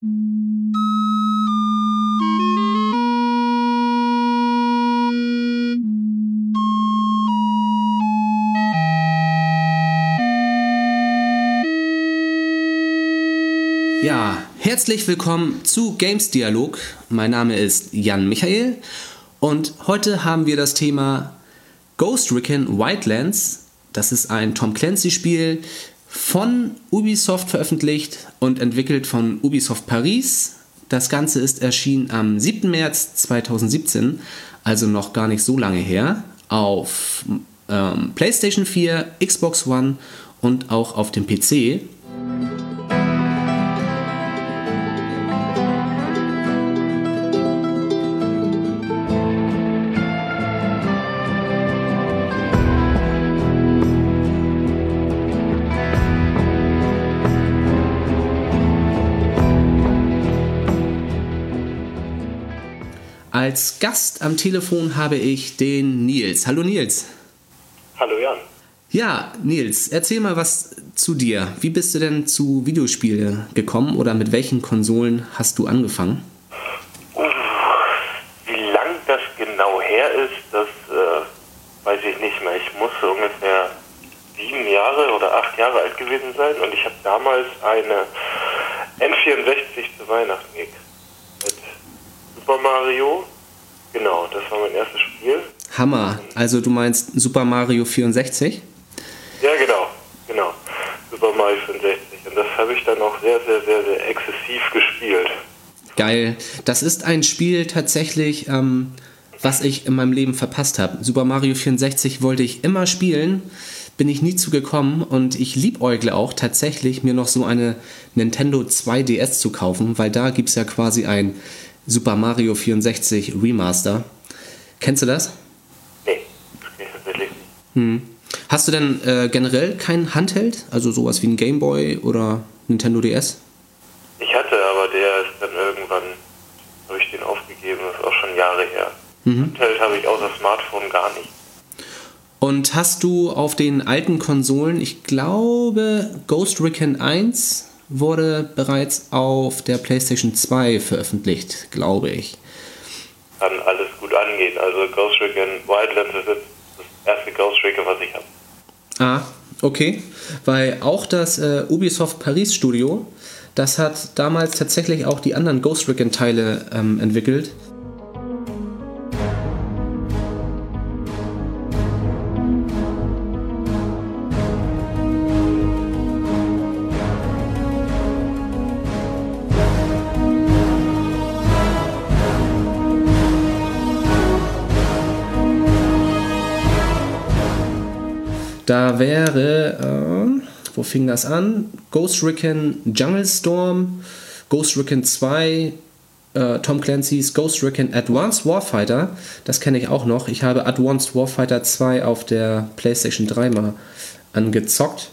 Ja, herzlich willkommen zu Games Dialog. Mein Name ist Jan Michael und heute haben wir das Thema Ghost Recon Wildlands. Das ist ein Tom Clancy-Spiel von Ubisoft veröffentlicht und entwickelt von Ubisoft Paris. Das Ganze ist erschienen am 7. März 2017, also noch gar nicht so lange her, auf ähm, PlayStation 4, Xbox One und auch auf dem PC. Als Gast am Telefon habe ich den Nils. Hallo Nils. Hallo Jan. Ja, Nils, erzähl mal was zu dir. Wie bist du denn zu Videospielen gekommen oder mit welchen Konsolen hast du angefangen? Uh, wie lang das genau her ist, das äh, weiß ich nicht mehr. Ich muss ungefähr sieben Jahre oder acht Jahre alt gewesen sein und ich habe damals eine N64 zu Weihnachten gekriegt. Mit Super Mario, Genau, das war mein erstes Spiel. Hammer. Also du meinst Super Mario 64? Ja, genau, genau. Super Mario 64. Und das habe ich dann auch sehr, sehr, sehr, sehr exzessiv gespielt. Geil. Das ist ein Spiel tatsächlich, ähm, was ich in meinem Leben verpasst habe. Super Mario 64 wollte ich immer spielen, bin ich nie zugekommen und ich liebäugle auch tatsächlich, mir noch so eine Nintendo 2DS zu kaufen, weil da gibt es ja quasi ein Super Mario 64 Remaster. Kennst du das? Nee, ich tatsächlich nicht. Hm. Hast du denn äh, generell kein Handheld? Also sowas wie ein Game Boy oder Nintendo DS? Ich hatte, aber der ist dann irgendwann, habe ich den aufgegeben, das ist auch schon Jahre her. Mhm. Handheld habe ich außer Smartphone gar nicht. Und hast du auf den alten Konsolen, ich glaube Ghost Recon 1 wurde bereits auf der PlayStation 2 veröffentlicht, glaube ich. Kann alles gut angehen. Also Ghost Recon Wildlands ist jetzt das erste Ghost Recon, was ich habe. Ah, okay. Weil auch das äh, Ubisoft Paris Studio, das hat damals tatsächlich auch die anderen Ghost Recon Teile ähm, entwickelt. Da wäre, äh, wo fing das an? Ghost Recon Jungle Storm, Ghost Recon 2, äh, Tom Clancy's Ghost Recon Advanced Warfighter. Das kenne ich auch noch. Ich habe Advanced Warfighter 2 auf der PlayStation 3 mal angezockt.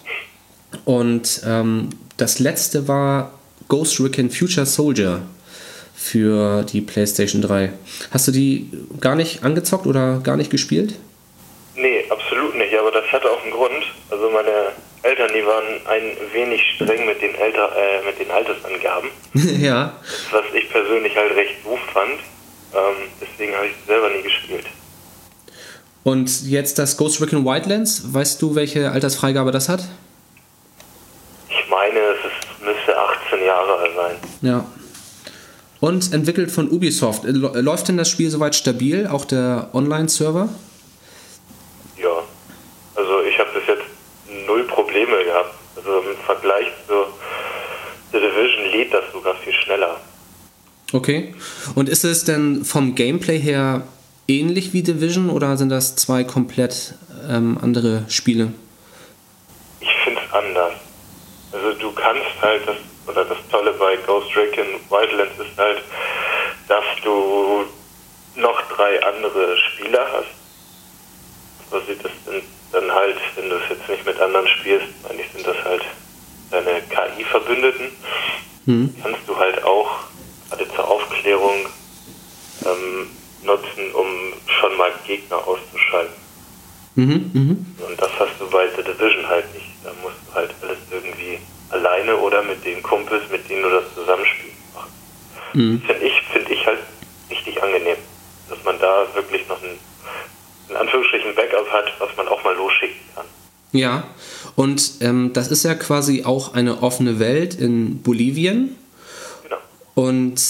Und ähm, das letzte war Ghost Recon Future Soldier für die PlayStation 3. Hast du die gar nicht angezockt oder gar nicht gespielt? Nee, absolut nicht, aber das hatte auch einen Grund. Also meine Eltern, die waren ein wenig streng mit den, Elter, äh, mit den Altersangaben. ja. Was ich persönlich halt recht doof fand. Ähm, deswegen habe ich selber nie gespielt. Und jetzt das Ghost Recon Wildlands, weißt du, welche Altersfreigabe das hat? Ich meine, es ist, müsste 18 Jahre alt sein. Ja. Und entwickelt von Ubisoft. Läuft denn das Spiel soweit stabil, auch der Online-Server? Probleme gehabt. Also im Vergleich zu The Division lädt das sogar viel schneller. Okay. Und ist es denn vom Gameplay her ähnlich wie Division oder sind das zwei komplett ähm, andere Spiele? Ich finde es anders. Also du kannst halt das, oder das Tolle bei Ghost Recon Wildlands ist halt, dass du noch drei andere Spieler hast. Also das sind dann halt, wenn du es jetzt nicht mit anderen spielst, eigentlich sind das halt deine KI-Verbündeten, mhm. kannst du halt auch gerade zur Aufklärung ähm, nutzen, um schon mal Gegner auszuschalten. Mhm, mh. Und das hast du bei The Division halt nicht. Da musst du halt alles irgendwie alleine oder mit den Kumpels, mit denen du das zusammenspielst, machen. mhm. finde ich, find ich halt richtig angenehm, dass man da wirklich noch ein, in Anführungsstrichen, Backup hat, was man auch mal losschicken. Ja, und ähm, das ist ja quasi auch eine offene Welt in Bolivien. Genau. Und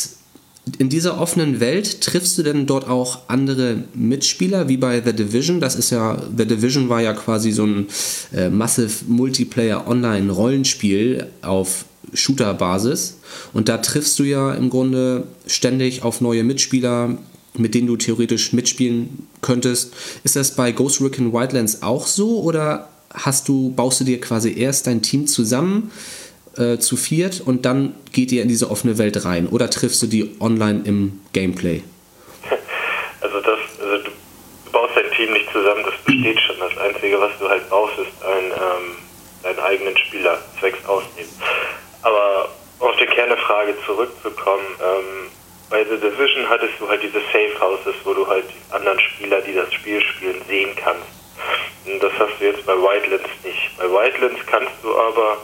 in dieser offenen Welt triffst du denn dort auch andere Mitspieler, wie bei The Division? Das ist ja, The Division war ja quasi so ein äh, Massive Multiplayer Online Rollenspiel auf Shooter-Basis. Und da triffst du ja im Grunde ständig auf neue Mitspieler, mit denen du theoretisch mitspielen könntest. Ist das bei Ghost Recon Wildlands auch so oder hast du, baust du dir quasi erst dein Team zusammen? äh, zu viert und dann geht ihr in diese offene Welt rein oder triffst du die online im Gameplay? Also das, also du baust dein Team nicht zusammen, das besteht schon. Das Einzige, was du halt brauchst, ist ein, ähm, deinen eigenen Spieler zwecks Ausnehmen. Aber auf die Kernefrage zurückzukommen, ähm, bei The Division hattest du halt diese Safe Houses, wo du halt die anderen Spieler, die das Spiel spielen, sehen kannst. Und das hast du jetzt bei Wildlands nicht. Bei Wildlands kannst du aber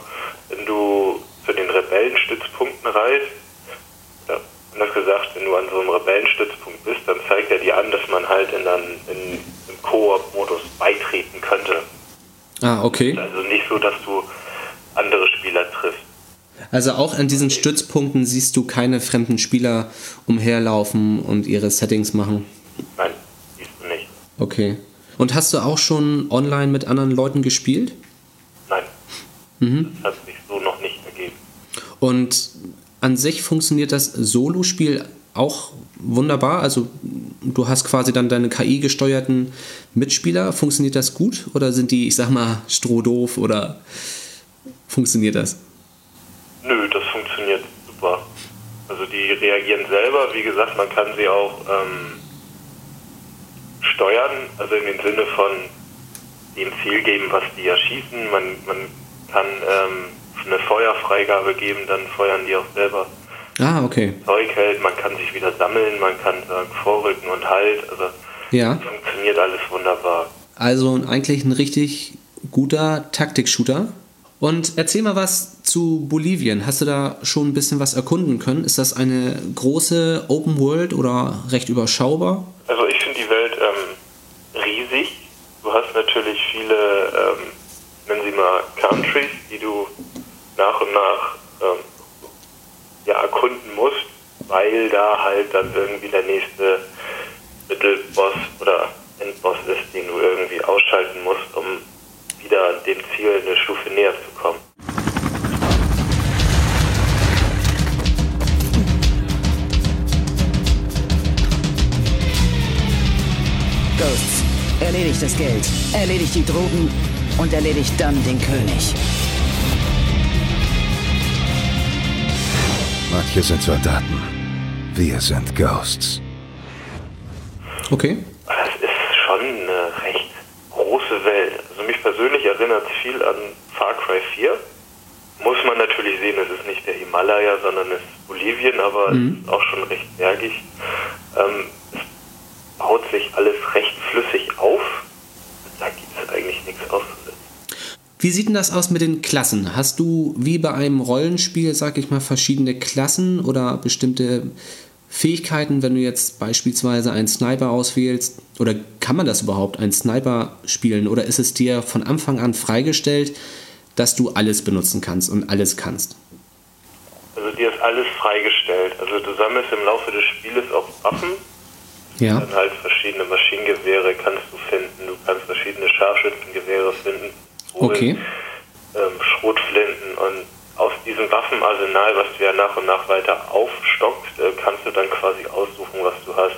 wenn du zu den Rebellenstützpunkten reist, ja, anders gesagt, wenn du an so einem Rebellenstützpunkt bist, dann zeigt er dir an, dass man halt in, dann, in, im Koop-Modus beitreten könnte. Ah, okay. Also nicht so, dass du andere Spieler triffst. Also auch an diesen Stützpunkten siehst du keine fremden Spieler umherlaufen und ihre Settings machen? Nein, siehst du nicht. Okay. Und hast du auch schon online mit anderen Leuten gespielt? Nein. Mhm. Das hat sich so noch nicht ergeben. Und an sich funktioniert das Solo-Spiel auch wunderbar. Also du hast quasi dann deine KI-gesteuerten Mitspieler. Funktioniert das gut oder sind die, ich sag mal, strohdoof oder funktioniert das? Nö, das funktioniert super. Also die reagieren selber. Wie gesagt, man kann sie auch ähm, steuern, also in dem Sinne von dem Ziel geben, was die erschießen. Man, man kann ähm, eine Feuerfreigabe geben, dann feuern die auch selber. Ah, okay. Zeug hält, man kann sich wieder sammeln, man kann sagen Vorrücken und Halt. Also ja. funktioniert alles wunderbar. Also eigentlich ein richtig guter Taktik-Shooter. Und erzähl mal was zu Bolivien. Hast du da schon ein bisschen was erkunden können? Ist das eine große Open World oder recht überschaubar? Also ich finde die Welt ähm, riesig. Du hast natürlich viele ähm, nennen Sie mal Countries, die du nach und nach ähm, ja, erkunden musst, weil da halt dann irgendwie der nächste Mittelboss oder Endboss ist, den du irgendwie ausschalten musst, um wieder dem Ziel eine Stufe näher zu kommen. Ghosts, erledigt das Geld, erledigt die Drogen und erledigt dann den König. Manche sind Soldaten. Wir sind Ghosts. Okay. Das ist schon eine recht große Welt. Also mich persönlich erinnert es viel an Far Cry 4. Muss man natürlich sehen, es ist nicht der Himalaya, sondern es ist Bolivien, aber mhm. es ist auch schon recht bergig. Ähm, baut sich alles recht flüssig auf. Da gibt es eigentlich nichts auszusetzen. Wie sieht denn das aus mit den Klassen? Hast du wie bei einem Rollenspiel, sag ich mal, verschiedene Klassen oder bestimmte Fähigkeiten, wenn du jetzt beispielsweise einen Sniper auswählst? Oder kann man das überhaupt, einen Sniper spielen? Oder ist es dir von Anfang an freigestellt, dass du alles benutzen kannst und alles kannst? Also dir ist alles freigestellt. Also du sammelst im Laufe des Spieles auch Waffen. Ja. Dann halt verschiedene Maschinengewehre kannst du finden. Du kannst verschiedene Scharfschützengewehre finden. Okay. Ähm, Schrotflinten und aus diesem Waffenarsenal, was du ja nach und nach weiter aufstockst, äh, kannst du dann quasi aussuchen, was du hast.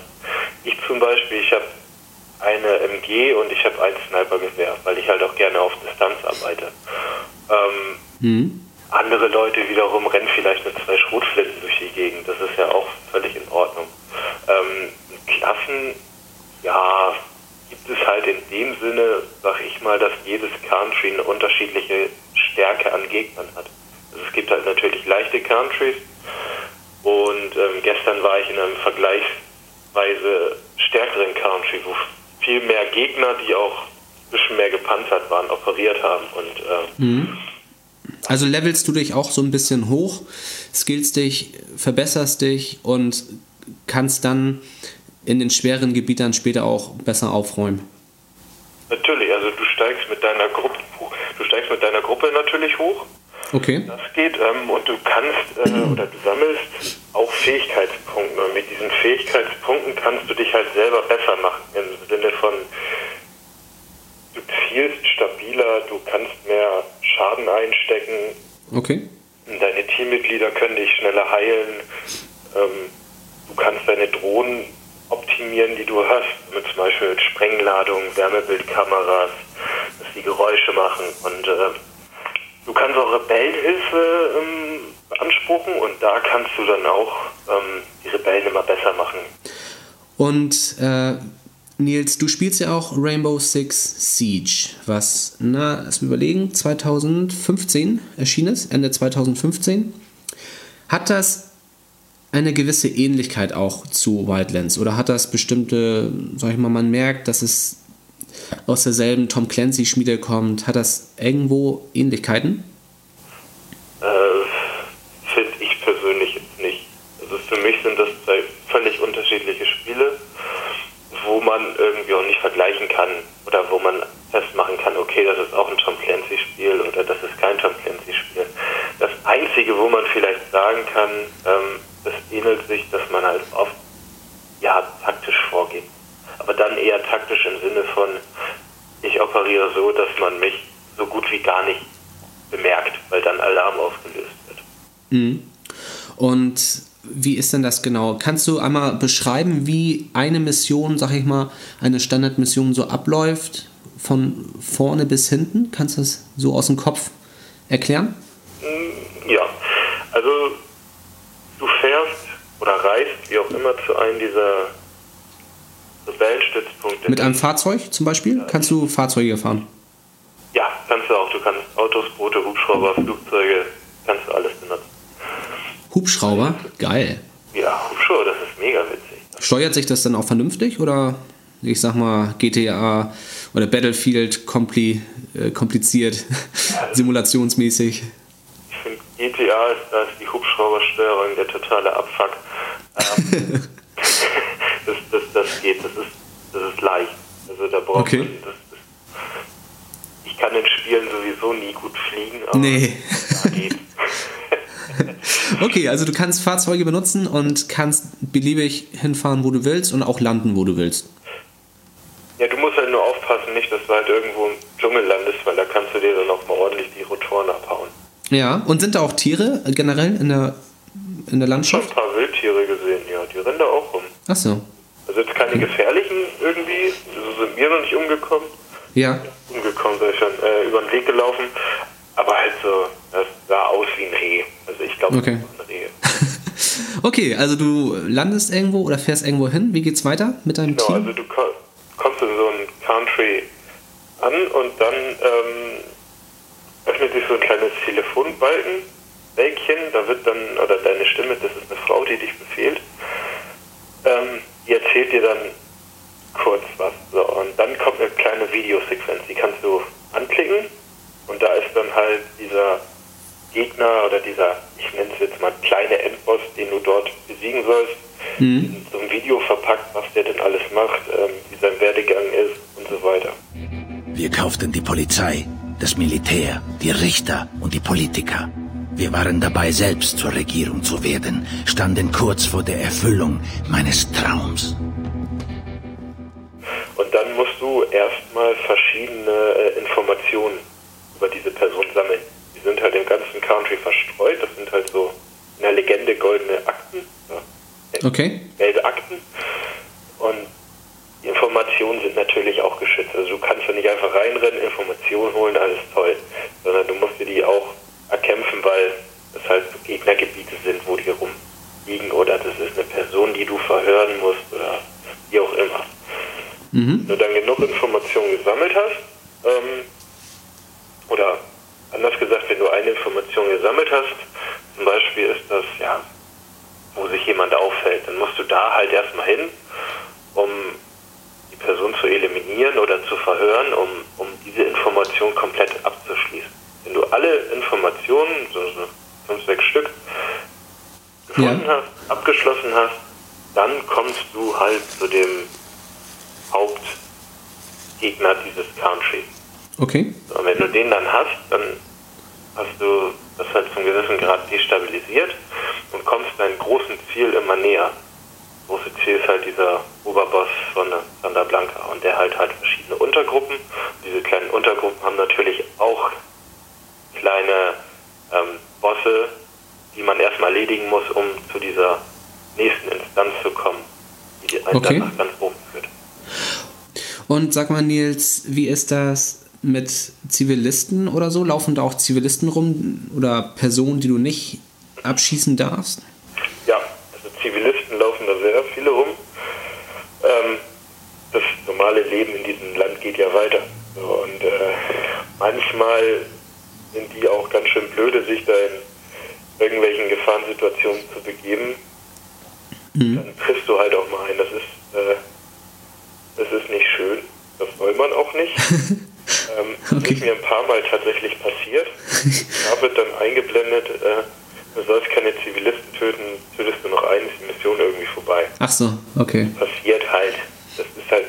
Ich zum Beispiel, ich habe eine MG und ich habe ein Snipergewehr, weil ich halt auch gerne auf Distanz arbeite. Ähm, mhm. Andere Leute wiederum rennen vielleicht mit zwei Schrotflinten durch die Gegend. Das ist ja auch völlig in Ordnung. Ähm, Klassen, ja, gibt es halt in dem Sinne, sag ich mal, dass jedes Country eine unterschiedliche Stärke an Gegnern hat. Also es gibt halt natürlich leichte Countries und ähm, gestern war ich in einem vergleichsweise stärkeren Country, wo viel mehr Gegner, die auch ein bisschen mehr gepanzert waren, operiert haben und äh, mhm. Also levelst du dich auch so ein bisschen hoch, skillst dich, verbesserst dich und kannst dann in den schweren Gebieten später auch besser aufräumen. Natürlich, also du steigst mit deiner Gruppe, du steigst mit deiner Gruppe natürlich hoch. Okay. Das geht ähm, und du kannst äh, oder du sammelst auch Fähigkeitspunkte. Und mit diesen Fähigkeitspunkten kannst du dich halt selber besser machen. Im Sinne von, du zielst stabiler, du kannst mehr Schaden einstecken. Okay. Deine Teammitglieder können dich schneller heilen. Ähm, du kannst deine Drohnen optimieren, die du hast, mit zum Beispiel Sprengladungen, Wärmebildkameras, dass die Geräusche machen und äh, du kannst auch Rebellenhilfe ähm, beanspruchen und da kannst du dann auch ähm, die Rebellen immer besser machen. Und äh, Nils, du spielst ja auch Rainbow Six Siege, was, na, lass mich überlegen, 2015 erschienen ist, Ende 2015. Hat das eine gewisse Ähnlichkeit auch zu Wildlands? Oder hat das bestimmte, sag ich mal, man merkt, dass es aus derselben Tom Clancy-Schmiede kommt? Hat das irgendwo Ähnlichkeiten? Äh, Finde ich persönlich jetzt nicht. Also für mich sind das zwei völlig unterschiedliche Spiele, wo man irgendwie auch nicht vergleichen kann oder wo man festmachen kann, okay, das ist auch ein Tom Clancy-Spiel oder das ist kein Tom Clancy-Spiel. Das Einzige, wo man vielleicht sagen kann, ähm, das ähnelt sich, dass man halt oft ja, taktisch vorgeht. Aber dann eher taktisch im Sinne von, ich operiere so, dass man mich so gut wie gar nicht bemerkt, weil dann Alarm ausgelöst wird. Mhm. Und wie ist denn das genau? Kannst du einmal beschreiben, wie eine Mission, sag ich mal, eine Standardmission so abläuft, von vorne bis hinten? Kannst du das so aus dem Kopf erklären? Ja, also du fährst oder reist, wie auch immer, zu einem dieser Rebellenstützpunkte. Mit einem Fahrzeug zum Beispiel? Kannst du Fahrzeuge fahren? Ja, kannst du auch. Du kannst Autos, Boote, Hubschrauber, Flugzeuge, kannst du alles benutzen. Hubschrauber? Geil. Ja, Hubschrauber, das ist mega witzig. Steuert sich das dann auch vernünftig oder ich sag mal GTA oder Battlefield kompli äh, kompliziert, simulationsmäßig? Ich finde GTA ist, da ist die Hubschraubersteuerung der totale Abfuck. Ähm, das, das, das geht, das ist, das ist leicht. Also da braucht Okay. man das, das, Ich kann in Spielen sowieso nie gut fliegen, aber Nee. da geht. Okay, also du kannst Fahrzeuge benutzen und kannst beliebig hinfahren, wo du willst und auch landen, wo du willst. Ja, du musst halt nur aufpassen, nicht, dass du halt irgendwo im Dschungel landest, weil da kannst du dir dann auch mal ordentlich die Rotoren abhauen. Ja, und sind da auch Tiere äh, generell in der, in der Schon ein Landschaft? paar Wildtiere gesehen, ja, die rennen da auch rum. Achso. Also jetzt keine gefährlichen irgendwie, so sind wir noch nicht umgekommen. Ja. Umgekommen, sei schon, äh, über den Weg gelaufen. Aber halt so, das sah aus wie ein Reh. Also ich glaube, Okay. das ist. Okay, also du landest irgendwo oder fährst irgendwo hin. Wie geht's weiter mit deinem Genau, Team? also du ko- kommst in so ein Country an und dann ähm, öffnet sich so ein kleines Telefonbalken, Bällchen, da wird dann, oder deine Stimme, das ist eine Frau, die dich befehlt, ähm, die erzählt dir dann kurz was. So, und dann kommt eine kleine Videosequenz, die kannst du anklicken und da ist dann halt dieser Gegner oder dieser, ich nenne es jetzt mal kleine Endboss, den du dort besiegen sollst, in so ein Video verpackt, was der denn alles macht, ähm, wie sein Werdegang ist und so weiter. Wir kauften die Polizei, das Militär, die Richter und die Politiker. Wir waren dabei, selbst zur Regierung zu werden, standen kurz vor der Erfüllung meines Traums. Und dann musst du erstmal verschiedene äh, Informationen über diese Person sammeln. Die sind halt im ganzen Country verstreut. Das sind halt so in der Legende goldene Akten, ja, Okay. gelbe Akten. Und die Informationen sind natürlich auch geschützt. Also du kannst ja nicht einfach reinrennen, Informationen holen, alles toll. Sondern du musst dir die auch erkämpfen, weil es halt so Gegnergebiete sind, wo die rumliegen oder das ist eine Person, die du verhören musst oder wie auch immer. Wenn du dann genug Informationen gesammelt hast, ähm, oder anders gesagt, wenn du eine Information gesammelt hast, zum Beispiel ist das, ja, wo sich jemand auffällt, dann musst du da halt erstmal hin, um die Person zu eliminieren oder zu verhören, um, um diese Information komplett abzuschließen. wenn du alle Informationen, so fünf, sechs Stück, gefunden Ja. hast, abgeschlossen hast, dann kommst du halt zu dem Hauptgegner dieses Country. Okay. Und wenn du den dann hast, dann hast du das halt zum gewissen Grad destabilisiert und kommst deinem großen Ziel immer näher. Das große Ziel ist halt dieser Oberboss von Santa Blanca und der halt hat verschiedene Untergruppen. Diese kleinen Untergruppen haben natürlich auch kleine ähm, Bosse, die man erstmal erledigen muss, um zu dieser nächsten Instanz zu kommen, die einen Okay. dann nach ganz oben führt. Und sag mal, Nils, wie ist das mit Zivilisten oder so? Laufen da auch Zivilisten rum oder Personen, die du nicht abschießen darfst? Ja, also Zivilisten laufen da sehr viele rum. Ähm, das normale Leben in diesem Land geht ja weiter. Und äh, manchmal sind die auch ganz schön blöde, sich da in irgendwelchen Gefahrensituationen zu begeben. Dann triffst du halt auch mal ein. Das ist, äh, das ist nicht schön. Das soll man auch nicht. ähm, Das Okay. ist mir ein paar Mal tatsächlich passiert. Da wird dann eingeblendet, äh, du sollst keine Zivilisten töten, tötest du noch einen, ist die Mission irgendwie vorbei. Ach so, okay. Passiert halt. Das ist halt,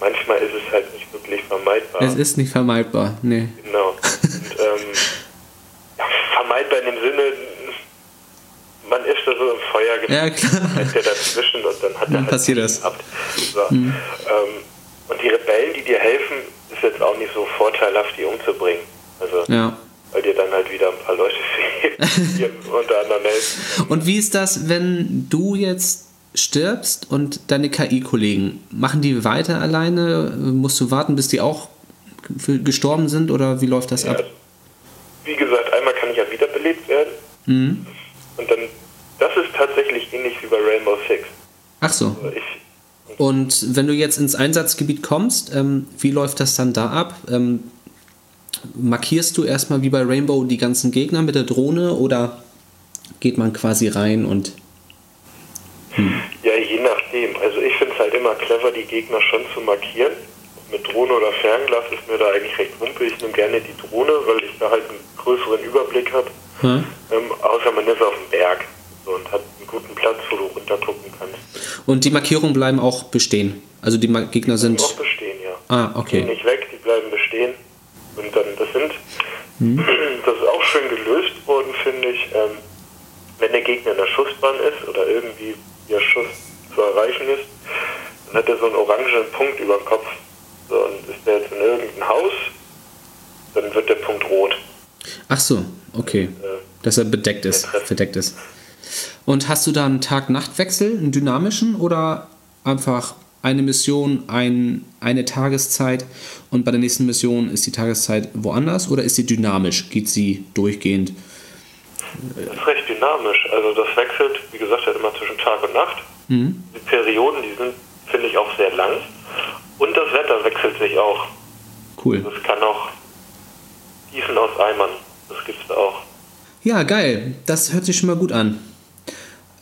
manchmal ist es halt nicht wirklich vermeidbar. Es ist nicht vermeidbar, nee. Genau. Und, ähm, ja, vermeidbar in dem Sinne, man ist da so im Feuer Ja, gefangen, klar. ist der dazwischen und dann hat er Dann halt passiert das. Mhm. gehabt. So. Ähm, und die Rebellen, die dir helfen, ist jetzt auch nicht so vorteilhaft, die umzubringen. Also, Ja. weil dir dann halt wieder ein paar Leute fehlen, unter anderem helfen. Und wie ist das, wenn du jetzt stirbst und deine KI-Kollegen, machen die weiter alleine? Musst du warten, bis die auch für- gestorben sind oder wie läuft das Ja, ab? also, wie gesagt, einmal kann ich ja wiederbelebt werden. Mhm. Und dann, das ist tatsächlich ähnlich wie bei Rainbow Six. Ach so. Also ich, Und wenn du jetzt ins Einsatzgebiet kommst, ähm, wie läuft das dann da ab? Ähm, markierst du erstmal wie bei Rainbow die ganzen Gegner mit der Drohne oder geht man quasi rein und. Ja, je nachdem. Also ich finde es halt immer clever, die Gegner schon zu markieren. Mit Drohne oder Fernglas ist mir da eigentlich recht wumpe. Ich nehme gerne die Drohne, weil ich da halt einen größeren Überblick habe. Hm? Ähm, außer man ist auf dem Berg so, und hat guten Platz, wo du runter gucken kannst. Und die Markierungen bleiben auch bestehen. Also die Gegner Auch sind. bestehen, ja. Ah, Die okay. gehen nicht weg, die bleiben bestehen. Und dann, das sind, Mhm. das ist auch schön gelöst worden, finde ich. Ähm, wenn der Gegner in der Schussbahn ist oder irgendwie der Schuss zu erreichen ist, dann hat er so einen orangenen Punkt über dem Kopf. So, und ist der jetzt in irgendeinem Haus, dann wird der Punkt rot. Ach so, okay. Dass er bedeckt ist, verdeckt ist. Und hast du da einen Tag-Nacht-Wechsel, einen dynamischen oder einfach eine Mission, ein, eine Tageszeit und bei der nächsten Mission ist die Tageszeit woanders oder ist sie dynamisch? Geht sie durchgehend? Das ist recht dynamisch. Also das wechselt, wie gesagt, halt immer zwischen Tag und Nacht. Die Perioden, die sind, finde ich, auch sehr lang. Und das Wetter wechselt sich auch. Cool. Das kann auch Gießen aus Eimern. Das gibt's da auch. Ja, geil. Das hört sich schon mal gut an.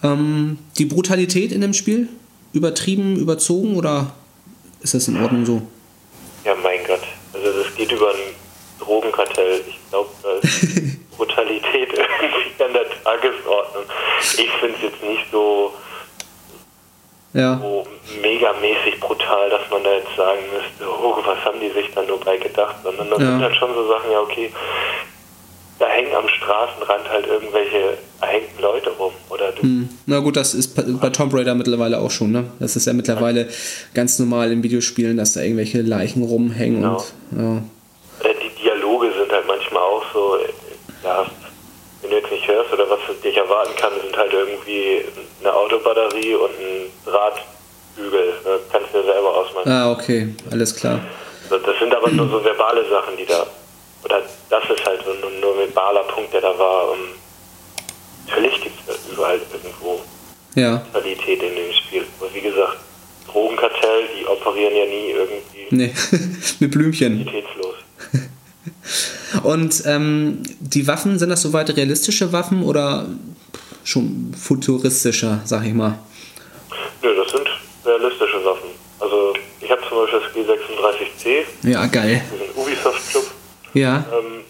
Ähm, die Brutalität in dem Spiel? Übertrieben, überzogen oder ist das in Ordnung so? Ja, mein Gott. Also das geht über ein Drogenkartell. Ich glaube, da ist Brutalität irgendwie an der Tagesordnung. Ich finde es jetzt nicht so, Ja. so megamäßig brutal, dass man da jetzt sagen müsste, oh, was haben die sich da nur bei gedacht, sondern das Ja. sind halt schon so Sachen, ja okay, da hängen am Straßenrand halt irgendwelche erhängten Leute rum. Oder du Hm. Na gut, das ist bei- Tomb Raider mittlerweile auch schon, ne? Das ist ja mittlerweile ganz normal in Videospielen, dass da irgendwelche Leichen rumhängen Genau. und ja. Äh, die Dialoge sind halt manchmal auch so, äh, ja, wenn du jetzt nicht hörst oder was dich erwarten kann, sind halt irgendwie eine Autobatterie und ein Drahtbügel. Ne? Kannst du dir selber ausmalen. Ah, okay, alles klar. Das sind aber nur so verbale Sachen, die da, oder das ist halt so nur, nur ein verbaler Punkt, der da war. Um, natürlich gibt es überall irgendwo Ja. Qualität in dem Spiel. Aber wie gesagt, Drogenkartell, die operieren ja nie irgendwie Nee, mit Blümchen. qualitätslos. Und ähm, die Waffen, sind das soweit realistische Waffen oder schon futuristischer, sag ich mal? Nö, das sind realistische Waffen. Also ich habe zum Beispiel das G36C, Ja, geil. diesen Ubisoft-Club. Ja, Ähm,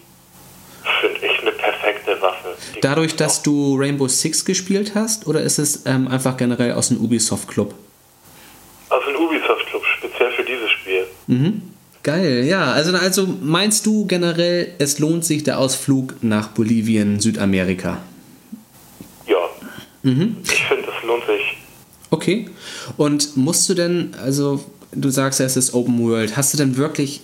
Waffe. Die Dadurch, kann dass auch- du Rainbow Six gespielt hast, oder ist es ähm, einfach generell aus dem Ubisoft Club? Aus dem Ubisoft Club, speziell für dieses Spiel. Geil, ja. Also, also meinst du generell, es lohnt sich der Ausflug nach Bolivien, Südamerika? Ja. Mhm. Ich finde, es lohnt sich. Okay. Und musst du denn, also du sagst ja, es ist Open World, hast du denn wirklich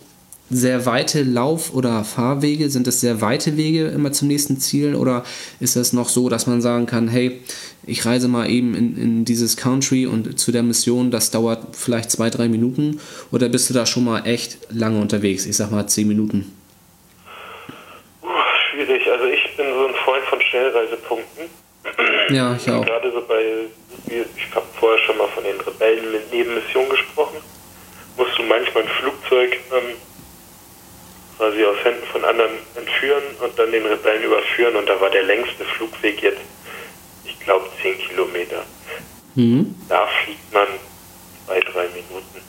sehr weite Lauf- oder Fahrwege? Sind das sehr weite Wege immer zum nächsten Ziel? Oder ist das noch so, dass man sagen kann, hey, ich reise mal eben in, in dieses Country und zu der Mission, das dauert vielleicht zwei, drei Minuten? Oder bist du da schon mal echt lange unterwegs? Ich sag mal zehn Minuten. Schwierig. Also ich bin so ein Freund von Schnellreisepunkten. Ja, ich auch. Gerade so bei, ich habe vorher schon mal von den Rebellen mit Nebenmissionen gesprochen. Musst du manchmal ein Flugzeug ähm, quasi aus Händen von anderen entführen und dann den Rebellen überführen. Und da war der längste Flugweg jetzt, ich glaube, 10 Kilometer. Mhm. Da fliegt man zwei, drei Minuten.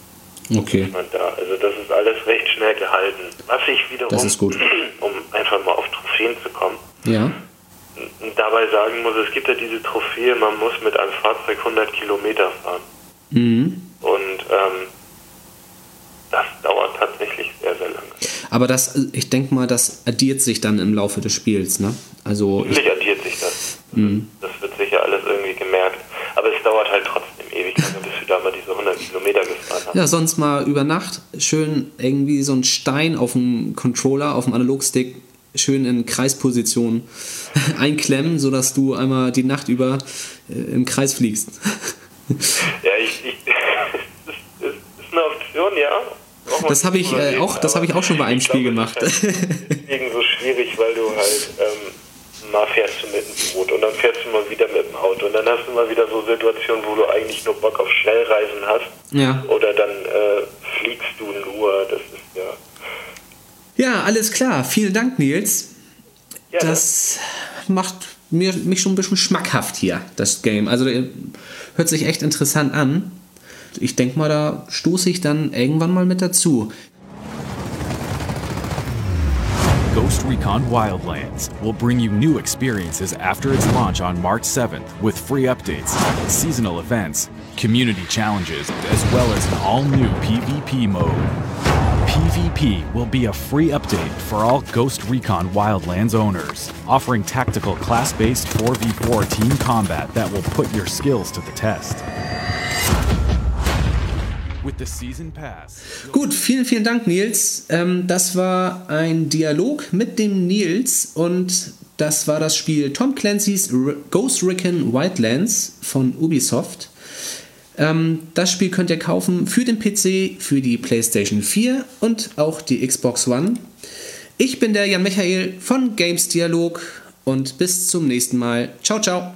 Okay. da. Also das ist alles recht schnell gehalten. Was ich wiederum, Das ist gut. um einfach mal auf Trophäen zu kommen, Ja. dabei sagen muss, es gibt ja diese Trophäe, man muss mit einem Fahrzeug 100 Kilometer fahren. Mhm. Und ähm, das dauert tatsächlich sehr, sehr lange. Aber das, ich denke mal, das addiert sich dann im Laufe des Spiels, ne? Also ich, Natürlich addiert sich das. Das wird sicher alles irgendwie gemerkt. Aber es dauert halt trotzdem ewig lange, bis du da mal diese 100 Kilometer gefahren hast. ja, sonst mal über Nacht schön irgendwie so einen Stein auf dem Controller, auf dem Analogstick, schön in Kreisposition einklemmen, sodass du einmal die Nacht über äh, im Kreis fliegst. Ja, ich, ich das ist, ist, ist eine Option, ja. Braucht man Das habe ich, äh, auch- das habe ich auch schon bei einem Spiel glaube, gemacht. Das ist deswegen so schwierig, weil du halt ähm, mal fährst du mit dem Boot und dann fährst du mal wieder mit dem Auto und dann hast du mal wieder so Situationen, wo du eigentlich nur Bock auf Schnellreisen hast Ja. oder dann äh, fliegst du nur. Das ist ja. Ja, alles klar. Vielen Dank, Nils. ja Das macht mir, mich schon ein bisschen schmackhaft hier, das Game. Also äh, hört sich echt interessant an. Ich denke mal, da stoße ich dann irgendwann mal mit dazu. Ghost Recon Wildlands will bring you new experiences after its launch on March 7th with free updates, seasonal events, community challenges, as well as an all new PvP mode. PvP will be a free update for all Ghost Recon Wildlands owners, offering tactical class based 4v4 team combat that will put your skills to the test. Gut, vielen, vielen Dank, Nils. Ähm, das war ein Dialog mit dem Nils und das war das Spiel Tom Clancy's Ghost Recon Wildlands von Ubisoft. Ähm, das Spiel könnt ihr kaufen für den PC, für die PlayStation 4 und auch die Xbox One. Ich bin der Jan Michael von Games Dialog und bis zum nächsten Mal. Ciao, ciao.